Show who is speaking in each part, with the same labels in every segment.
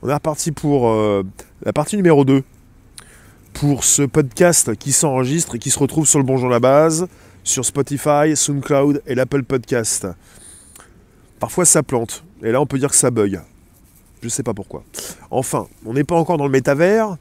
Speaker 1: On est reparti pour euh, la partie numéro 2. Pour ce podcast qui s'enregistre et qui se retrouve sur le Bonjour la Base, sur Spotify, SoundCloud et l'Apple Podcast. Parfois ça plante, et là on peut dire que ça bug. Je sais pas pourquoi. Enfin, on n'est pas encore dans le métavers.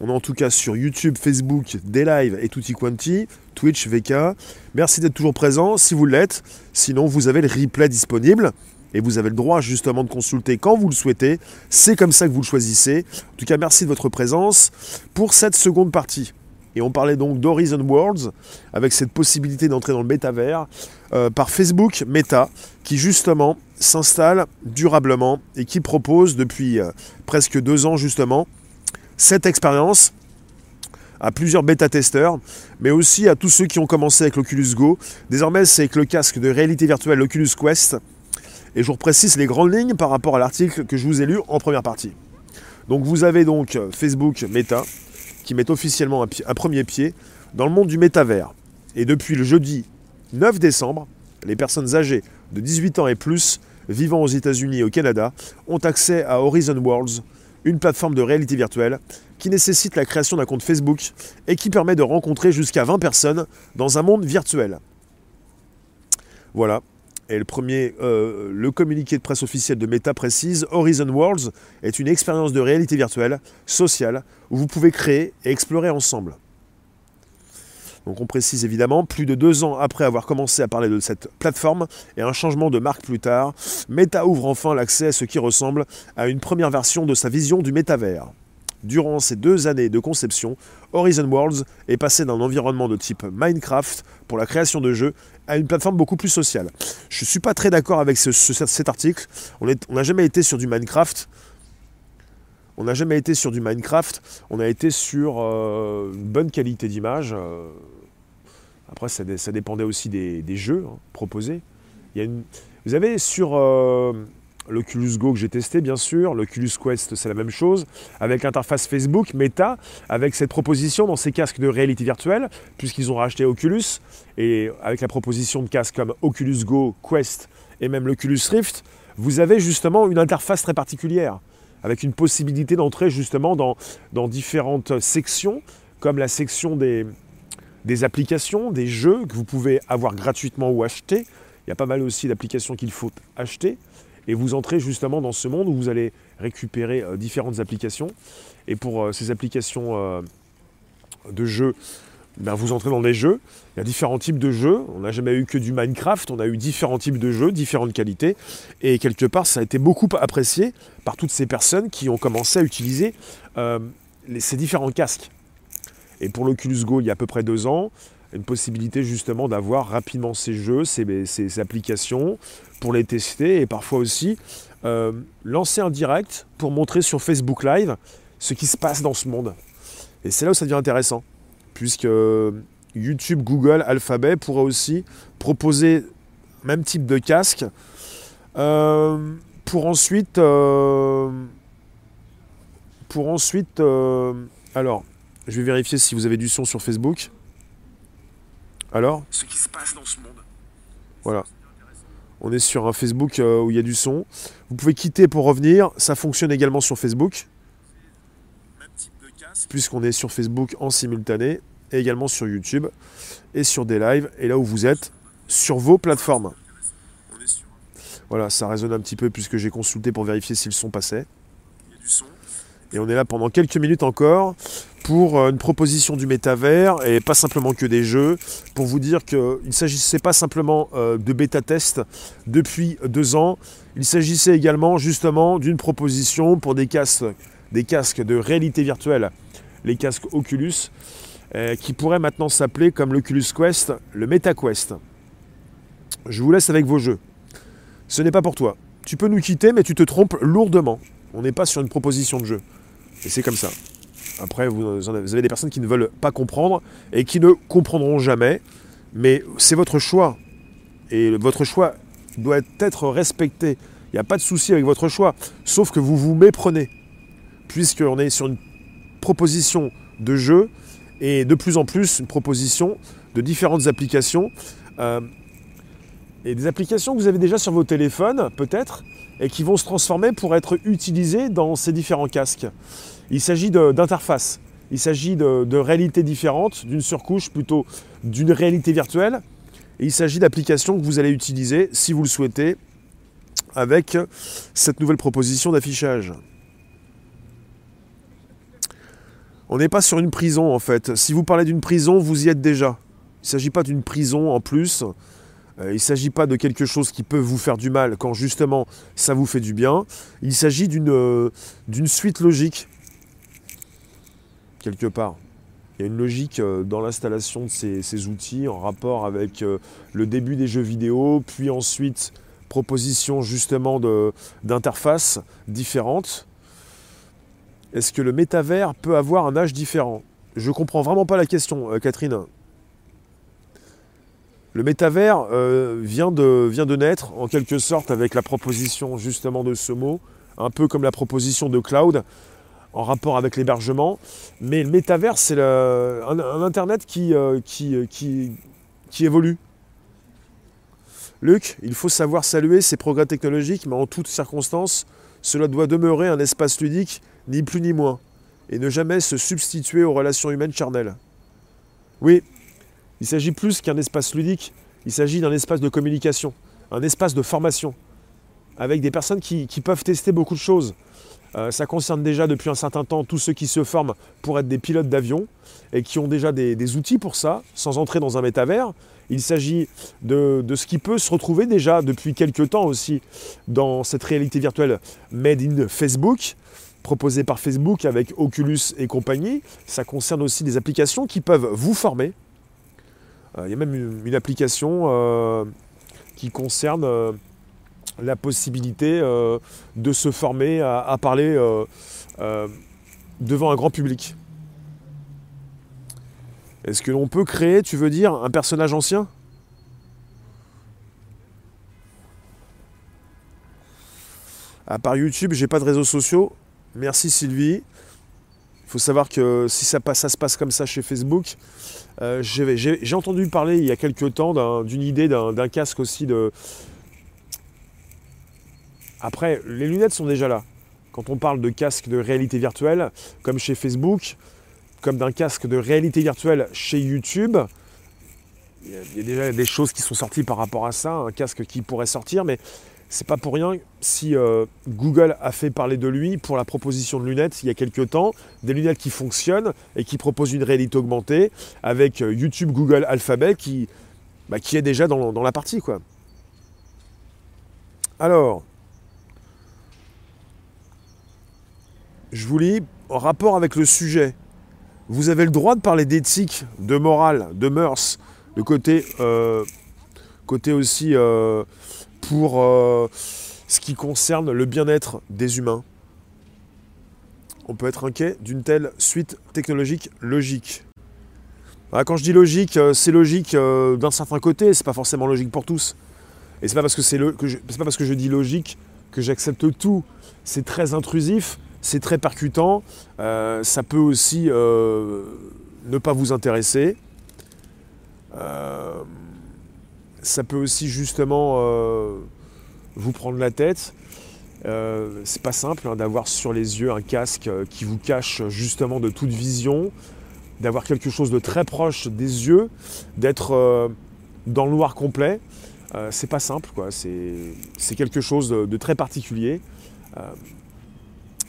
Speaker 1: On est en tout cas sur YouTube, Facebook, des et tutti quanti, Twitch, VK. Merci d'être toujours présent si vous l'êtes. Sinon, vous avez le replay disponible et vous avez le droit justement de consulter quand vous le souhaitez. C'est comme ça que vous le choisissez. En tout cas, merci de votre présence pour cette seconde partie. Et on parlait donc d'Horizon Worlds, avec cette possibilité d'entrer dans le métavers, euh, par Facebook Meta, qui justement s'installe durablement et qui propose depuis euh, presque deux ans justement cette expérience à plusieurs bêta-testeurs, mais aussi à tous ceux qui ont commencé avec l'Oculus Go. Désormais, c'est avec le casque de réalité virtuelle Oculus Quest et je vous précise les grandes lignes par rapport à l'article que je vous ai lu en première partie. Donc vous avez donc Facebook Meta qui met officiellement un, premier pied dans le monde du métavers. Et depuis le jeudi 9 décembre, les personnes âgées de 18 ans et plus vivant aux États-Unis et au Canada ont accès à Horizon Worlds, une plateforme de réalité virtuelle qui nécessite la création d'un compte Facebook et qui permet de rencontrer jusqu'à 20 personnes dans un monde virtuel. Voilà, et le premier, euh, le communiqué de presse officiel de Meta précise, Horizon Worlds est une expérience de réalité virtuelle, sociale, où vous pouvez créer et explorer ensemble. Donc on précise évidemment, plus de deux ans après avoir commencé à parler de cette plateforme et un changement de marque plus tard, Meta ouvre enfin l'accès à ce qui ressemble à une première version de sa vision du métavers. Durant ces deux années de conception, Horizon Worlds est passé d'un environnement de type Minecraft pour la création de jeux à une plateforme beaucoup plus sociale. Je ne suis pas très d'accord avec cet article. On n'a jamais été sur du Minecraft. On n'a jamais été sur du Minecraft. On a été sur euh, une bonne qualité d'image. Euh. après, ça, dépendait aussi des, jeux hein, proposés. vous avez sur euh, l'Oculus Go que j'ai testé bien sûr, l'Oculus Quest c'est la même chose, avec l'interface Facebook, Meta, avec cette proposition dans ces casques de réalité virtuelle, puisqu'ils ont racheté Oculus, et avec la proposition de casques comme Oculus Go, Quest et même l'Oculus Rift, vous avez justement une interface très particulière, avec une possibilité d'entrer justement dans, différentes sections, comme la section des applications, des jeux que vous pouvez avoir gratuitement ou acheter. Il y a pas mal aussi d'applications qu'il faut acheter et vous entrez justement dans ce monde où vous allez récupérer euh, différentes applications. Et pour euh, ces applications euh, de jeux, ben, vous entrez dans des jeux. Il y a différents types de jeux. On n'a jamais eu que du Minecraft, on a eu différents types de jeux, différentes qualités. Et quelque part, ça a été beaucoup apprécié par toutes ces personnes qui ont commencé à utiliser ces différents casques. Et pour l'Oculus Go, il y a à peu près deux ans, une possibilité justement d'avoir rapidement ces jeux, ces, applications, pour les tester et parfois aussi euh, lancer un direct pour montrer sur Facebook Live ce qui se passe dans ce monde. Et c'est là où ça devient intéressant, puisque YouTube, Google, Alphabet pourraient aussi proposer même type de casque euh, pour ensuite... Euh, pour ensuite... alors, je vais vérifier si vous avez du son sur Facebook. Alors
Speaker 2: Ce qui se passe dans ce monde.
Speaker 1: Voilà. On est sur un Facebook euh, où il y a du son. Vous pouvez quitter pour revenir. Ça fonctionne également sur Facebook. Puisqu'on est sur Facebook en simultané. Et également sur YouTube. Et sur des lives. Et là où vous êtes, sur vos plateformes. Voilà, ça résonne un petit peu puisque j'ai consulté pour vérifier si le son passait. Il y a du son. Et on est là pendant quelques minutes encore pour euh, une proposition du métavers et pas simplement que des jeux, pour vous dire qu'il ne s'agissait pas simplement euh, de bêta-test depuis deux ans, il s'agissait également justement d'une proposition pour des casques, des casques de réalité virtuelle, les casques Oculus, euh, qui pourraient maintenant s'appeler comme l'Oculus Quest, le MetaQuest. Je vous laisse avec vos jeux. Ce n'est pas pour toi. Tu peux nous quitter, mais tu te trompes lourdement. On n'est pas sur une proposition de jeu. Et c'est comme ça. Après, vous, avez des personnes qui ne veulent pas comprendre et qui ne comprendront jamais. Mais c'est votre choix. Et votre choix doit être respecté. Il n'y a pas de souci avec votre choix. Sauf que vous vous méprenez. Puisqu'on est sur une proposition de jeu et de plus en plus une proposition de différentes applications. Euh, et des applications que vous avez déjà sur vos téléphones, peut-être, et qui vont se transformer pour être utilisés dans ces différents casques. Il s'agit d'interfaces, il s'agit de, réalités différentes, d'une surcouche plutôt d'une réalité virtuelle, et il s'agit d'applications que vous allez utiliser, si vous le souhaitez, avec cette nouvelle proposition d'affichage. On n'est pas sur une prison en fait. Si vous parlez d'une prison, vous y êtes déjà. Il ne s'agit pas d'une prison en plus. Euh, il ne s'agit pas de quelque chose qui peut vous faire du mal quand justement ça vous fait du bien. Il s'agit d'une euh, suite logique, quelque part. Il y a une logique euh, dans l'installation de ces, outils en rapport avec le début des jeux vidéo, puis ensuite proposition justement d'interfaces différentes est-ce que le métavers peut avoir un âge différent? Je comprends vraiment pas la question, Catherine. Le métavers euh, vient, de, naître en quelque sorte avec la proposition justement de ce mot, un peu comme la proposition de cloud en rapport avec l'hébergement. Mais le métavers, c'est un, Internet euh, qui, qui évolue. Luc, il faut savoir saluer ces progrès technologiques, mais en toutes circonstances, cela doit demeurer un espace ludique ni plus ni moins, et ne jamais se substituer aux relations humaines charnelles. Oui, il s'agit plus qu'un espace ludique, il s'agit d'un espace de communication, un espace de formation, avec des personnes qui, peuvent tester beaucoup de choses. Euh, ça concerne déjà depuis un certain temps tous ceux qui se forment pour être des pilotes d'avion et qui ont déjà des, outils pour ça, sans entrer dans un métavers. Il s'agit de, ce qui peut se retrouver déjà depuis quelques temps aussi dans cette réalité virtuelle made in Facebook, proposé par Facebook avec Oculus et compagnie. Ça concerne aussi des applications qui peuvent vous former. Euh, il y a même une, application euh, qui concerne euh, la possibilité de se former à, parler devant un grand public. Est-ce que l'on peut créer, tu veux dire, un personnage ancien? À part YouTube, j'ai pas de réseaux sociaux. Merci Sylvie. Faut savoir que si ça, passe, ça se passe comme ça chez Facebook, euh, j'ai entendu parler il y a quelques temps d'une idée d'un casque aussi de... Après, les lunettes sont déjà là. Quand on parle de casque de réalité virtuelle, comme chez Facebook, comme d'un casque de réalité virtuelle chez YouTube, il y a déjà des choses qui sont sorties par rapport à ça, un casque qui pourrait sortir, mais c'est pas pour rien si euh, Google a fait parler de lui pour la proposition de lunettes il y a quelques temps, des lunettes qui fonctionnent et qui proposent une réalité augmentée avec euh, YouTube, Google, Alphabet qui, bah, est déjà dans, la partie quoi. Alors, je vous lis en rapport avec le sujet. Vous avez le droit de parler d'éthique, de morale, de mœurs, de côté, euh, côté aussi pour euh, ce qui concerne le bien-être des humains. On peut être inquiet d'une telle suite technologique logique. quand je dis logique, euh, c'est logique euh, d'un certain côté, c'est pas forcément logique pour tous. Et c'est pas parce que c'est pas parce que je dis logique que j'accepte tout. C'est très intrusif, c'est très percutant. ça peut aussi ne pas vous intéresser ça peut aussi justement euh, vous prendre la tête. Euh, c'est pas simple hein, d'avoir sur les yeux un casque euh, qui vous cache justement de toute vision, d'avoir quelque chose de très proche des yeux, d'être dans le noir complet. c'est pas simple, quoi. C'est quelque chose de, très particulier.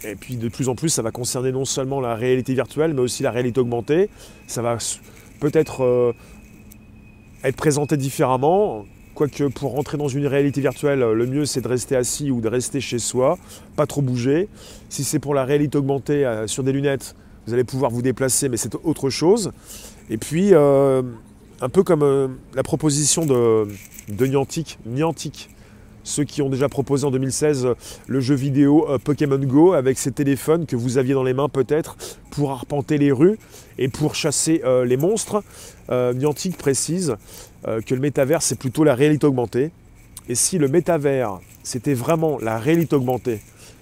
Speaker 1: et puis de plus en plus, ça va concerner non seulement la réalité virtuelle, mais aussi la réalité augmentée. Ça va peut-être être présenté différemment. Quoique pour rentrer dans une réalité virtuelle, le mieux c'est de rester assis ou de rester chez soi, pas trop bouger. Si c'est pour la réalité augmentée euh, sur des lunettes, vous allez pouvoir vous déplacer, mais c'est autre chose. Et puis, euh, un peu comme euh, la proposition de, de Niantic, Niantic, ceux qui ont déjà proposé en 2016 le jeu vidéo Pokémon Go avec ces téléphones que vous aviez dans les mains peut-être pour arpenter les rues et pour chasser les monstres. Euh, Niantic précise euh, que le métavers, c'est plutôt la réalité augmentée. Et si le métavers, c'était vraiment la réalité augmentée,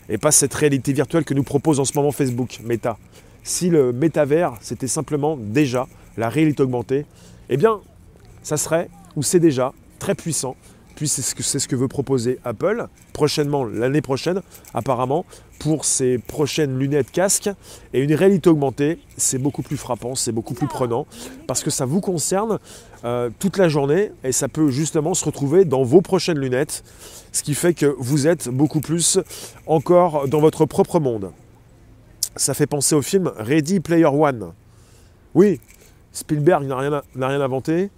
Speaker 1: et pas cette réalité virtuelle que nous propose en ce moment Facebook, Meta, si le métavers, c'était simplement déjà la réalité augmentée, eh bien, ça serait, ou c'est déjà, très puissant, c'est ce, que, c'est ce veut proposer Apple prochainement, l'année prochaine, apparemment, pour ses prochaines lunettes casques. Et une réalité augmentée, c'est beaucoup plus frappant, c'est beaucoup plus prenant, parce que ça vous concerne euh, toute la journée et ça peut justement se retrouver dans vos prochaines lunettes, ce qui fait que vous êtes beaucoup plus encore dans votre propre monde. Ça fait penser au film Ready Player One. Oui, Spielberg n'a rien inventé.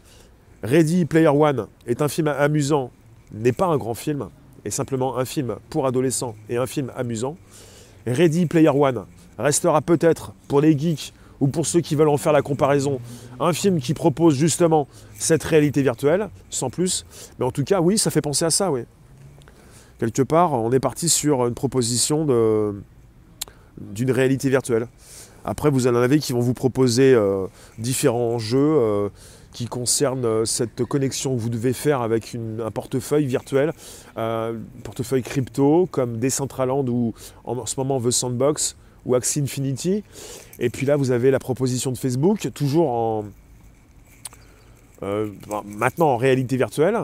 Speaker 1: Ready Player One est un film amusant, n'est pas un grand film, est simplement un film pour adolescents et un film amusant. Ready Player One restera peut-être pour les geeks ou pour ceux qui veulent en faire la comparaison, un film qui propose justement cette réalité virtuelle, sans plus. Mais en tout cas, oui, ça fait penser à ça, oui. Quelque part, on est parti sur une proposition d'une réalité virtuelle. Après, vous en avez qui vont vous proposer euh, différents jeux euh, qui concernent euh, cette connexion que vous devez faire avec un portefeuille virtuel, un portefeuille crypto comme Decentraland ou en ce moment The Sandbox ou Axie Infinity. Et puis là, vous avez la proposition de Facebook, toujours en, maintenant en réalité virtuelle,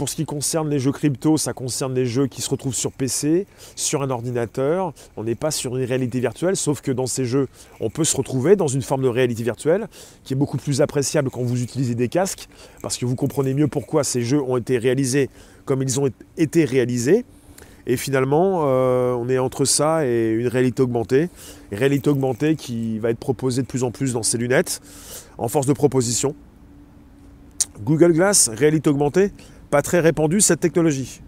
Speaker 1: pour ce qui concerne les jeux crypto, ça concerne les jeux qui se retrouvent sur PC, sur un ordinateur. On n'est pas sur une réalité virtuelle, sauf que dans ces jeux, on peut se retrouver dans une forme de réalité virtuelle qui est beaucoup plus appréciable quand vous utilisez des casques, parce que vous comprenez mieux pourquoi ces jeux ont été réalisés comme ils ont été réalisés. Et finalement, euh, on est entre ça et une réalité augmentée. Une réalité augmentée qui va être proposée de plus en plus dans ces lunettes, en force de proposition. Google Glass, réalité augmentée, pas très répandue cette technologie.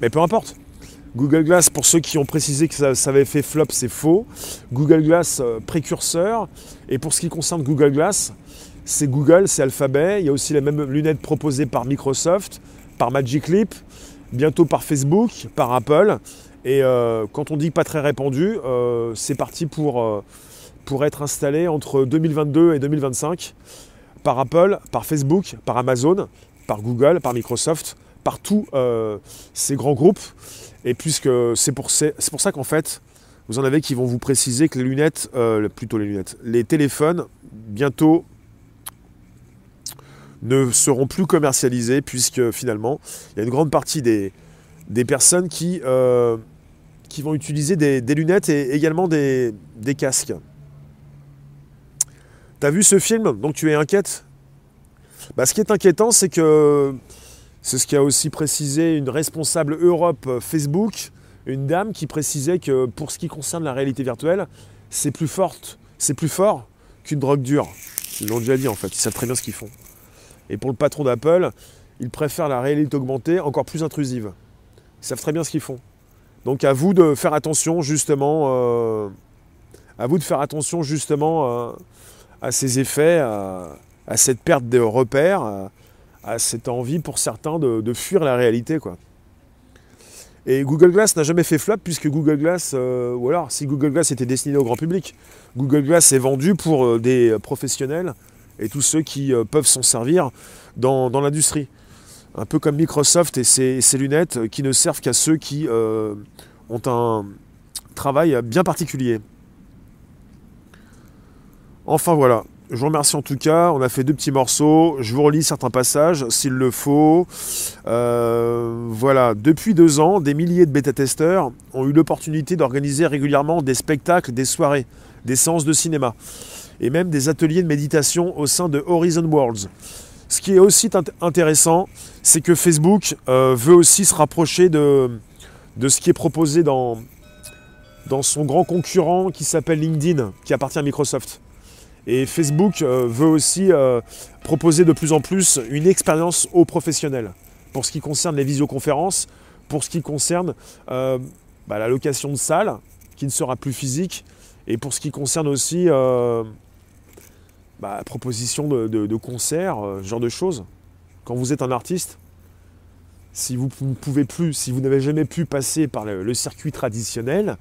Speaker 1: Mais peu importe. Google Glass, pour ceux qui ont précisé que ça, avait fait flop, c'est faux. Google Glass, euh, précurseur. Et pour ce qui concerne Google Glass, c'est Google, c'est Alphabet. Il y a aussi les mêmes lunettes proposées par Microsoft, par Magic Leap, bientôt par Facebook, par Apple. Et euh, quand on dit pas très répandu, euh, c'est parti pour, pour être installé entre 2022 et 2025 par Apple, par Facebook, par Amazon, par Google, par Microsoft, par tous euh, ces grands groupes. Et puisque c'est pour, pour, ça qu'en fait, vous en avez qui vont vous préciser que les lunettes, euh, plutôt les lunettes, les téléphones, bientôt ne seront plus commercialisés, puisque finalement, il y a une grande partie des, personnes qui, euh, qui vont utiliser des, lunettes et également des casques. T'as vu ce film? Donc tu es inquiète? Bah, ce qui est inquiétant, c'est que c'est ce qu'a aussi précisé une responsable Europe euh, Facebook, une dame qui précisait que pour ce qui concerne la réalité virtuelle, c'est plus forte, c'est plus fort qu'une drogue dure. Ils l'ont déjà dit en fait, ils savent très bien ce qu'ils font. Et pour le patron d'Apple, ils préfèrent la réalité augmentée encore plus intrusive. Ils savent très bien ce qu'ils font. Donc à vous de faire attention justement, euh, à vous de faire attention justement euh, à ces effets, à cette perte de repères, à, cette envie pour certains de, fuir la réalité. Quoi. Et Google Glass n'a jamais fait flop puisque Google Glass, euh, ou alors si Google Glass était destiné au grand public, Google Glass est vendu pour euh, des professionnels et tous ceux qui euh, peuvent s'en servir dans, l'industrie. Un peu comme Microsoft et ses lunettes qui ne servent qu'à ceux qui ont un travail bien particulier. Enfin voilà, je vous remercie en tout cas. On a fait deux petits morceaux. Je vous relis certains passages s'il le faut. Euh, voilà. Depuis deux ans, des milliers de bêta-testeurs ont eu l'opportunité d'organiser régulièrement des spectacles, des soirées, des séances de cinéma et même des ateliers de méditation au sein de Horizon Worlds. Ce qui est aussi intéressant, c'est que Facebook euh, veut aussi se rapprocher de, de ce qui est proposé dans, dans son grand concurrent qui s'appelle LinkedIn, qui appartient à Microsoft. Et Facebook euh, veut aussi euh, proposer de plus en plus une expérience aux professionnels pour ce qui concerne les visioconférences, pour ce qui concerne euh, bah, la location de salles qui ne sera plus physique et pour ce qui concerne aussi bah, la proposition de, concerts, ce genre de choses. Quand vous êtes un artiste, si vous pouvez plus, si vous n'avez jamais pu passer par le circuit traditionnel,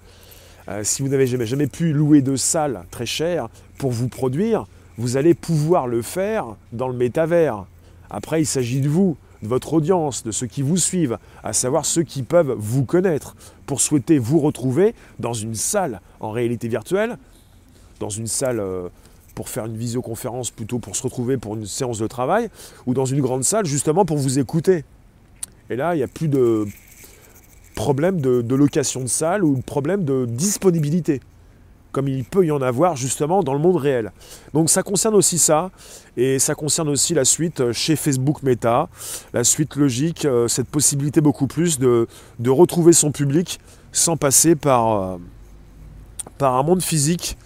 Speaker 1: euh, si vous n'avez jamais, jamais pu louer de salles très chères pour vous produire, vous allez pouvoir le faire dans le métavers. Après, il s'agit de vous, de votre audience, de ceux qui vous suivent, à savoir ceux qui peuvent vous connaître, pour souhaiter vous retrouver dans une salle en réalité virtuelle, dans une salle euh, pour faire une visioconférence, plutôt pour se retrouver pour une séance de travail, ou dans une grande salle justement pour vous écouter. Et là, il n'y a plus de problème de, location de salle ou problème de disponibilité comme il peut y en avoir justement dans le monde réel. Donc ça concerne aussi ça, et ça concerne aussi la suite chez Facebook Meta, la suite logique, euh, cette possibilité beaucoup plus de, de retrouver son public sans passer par, euh, par un monde physique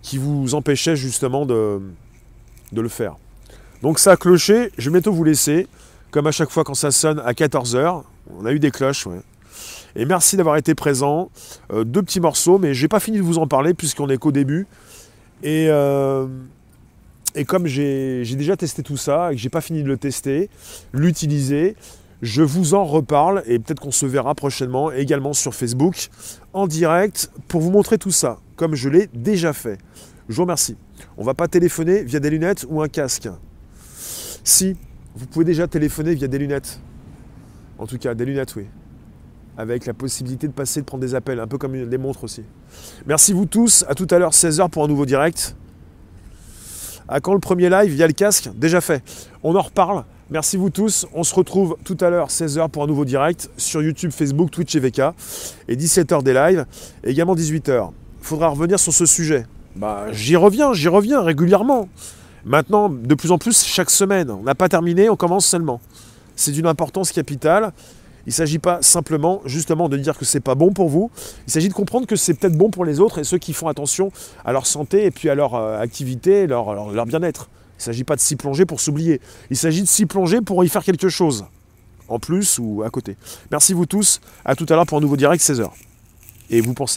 Speaker 1: qui vous empêchait justement de, de le faire. Donc ça a cloché, je vais bientôt vous laisser, comme à chaque fois quand ça sonne à 14h, on a eu des cloches, ouais. Et merci d'avoir été présent. Euh, deux petits morceaux, mais j'ai pas fini de vous en parler puisqu'on est qu'au début. Et, euh, et comme j'ai déjà testé tout ça et que j'ai pas fini de le tester, l'utiliser, je vous en reparle et peut-être qu'on se verra prochainement également sur Facebook en direct pour vous montrer tout ça, comme je l'ai déjà fait. Je vous remercie. On va pas téléphoner via des lunettes ou un casque. Si, vous pouvez déjà téléphoner via des lunettes. En tout cas, des lunettes, oui avec la possibilité de passer, de prendre des appels, un peu comme les montres aussi. Merci vous tous, à tout à l'heure 16h pour un nouveau direct. À quand le premier live? Via le casque? Déjà fait. On en reparle. Merci vous tous. On se retrouve tout à l'heure 16h pour un nouveau direct sur YouTube, Facebook, Twitch et VK. Et 17h des lives. Également 18h. Il faudra revenir sur ce sujet. Bah, j'y reviens, j'y reviens régulièrement. Maintenant, de plus en plus, chaque semaine. On n'a pas terminé, on commence seulement. C'est d'une importance capitale. Il ne s'agit pas simplement justement de dire que c'est pas bon pour vous. Il s'agit de comprendre que c'est peut-être bon pour les autres et ceux qui font attention à leur santé et puis à leur euh, activité, leur bien-être. Il ne s'agit pas de s'y plonger pour s'oublier. Il s'agit de s'y plonger pour y faire quelque chose. En plus ou à côté. Merci vous tous. À tout à l'heure pour un nouveau direct 16h. Et vous pensez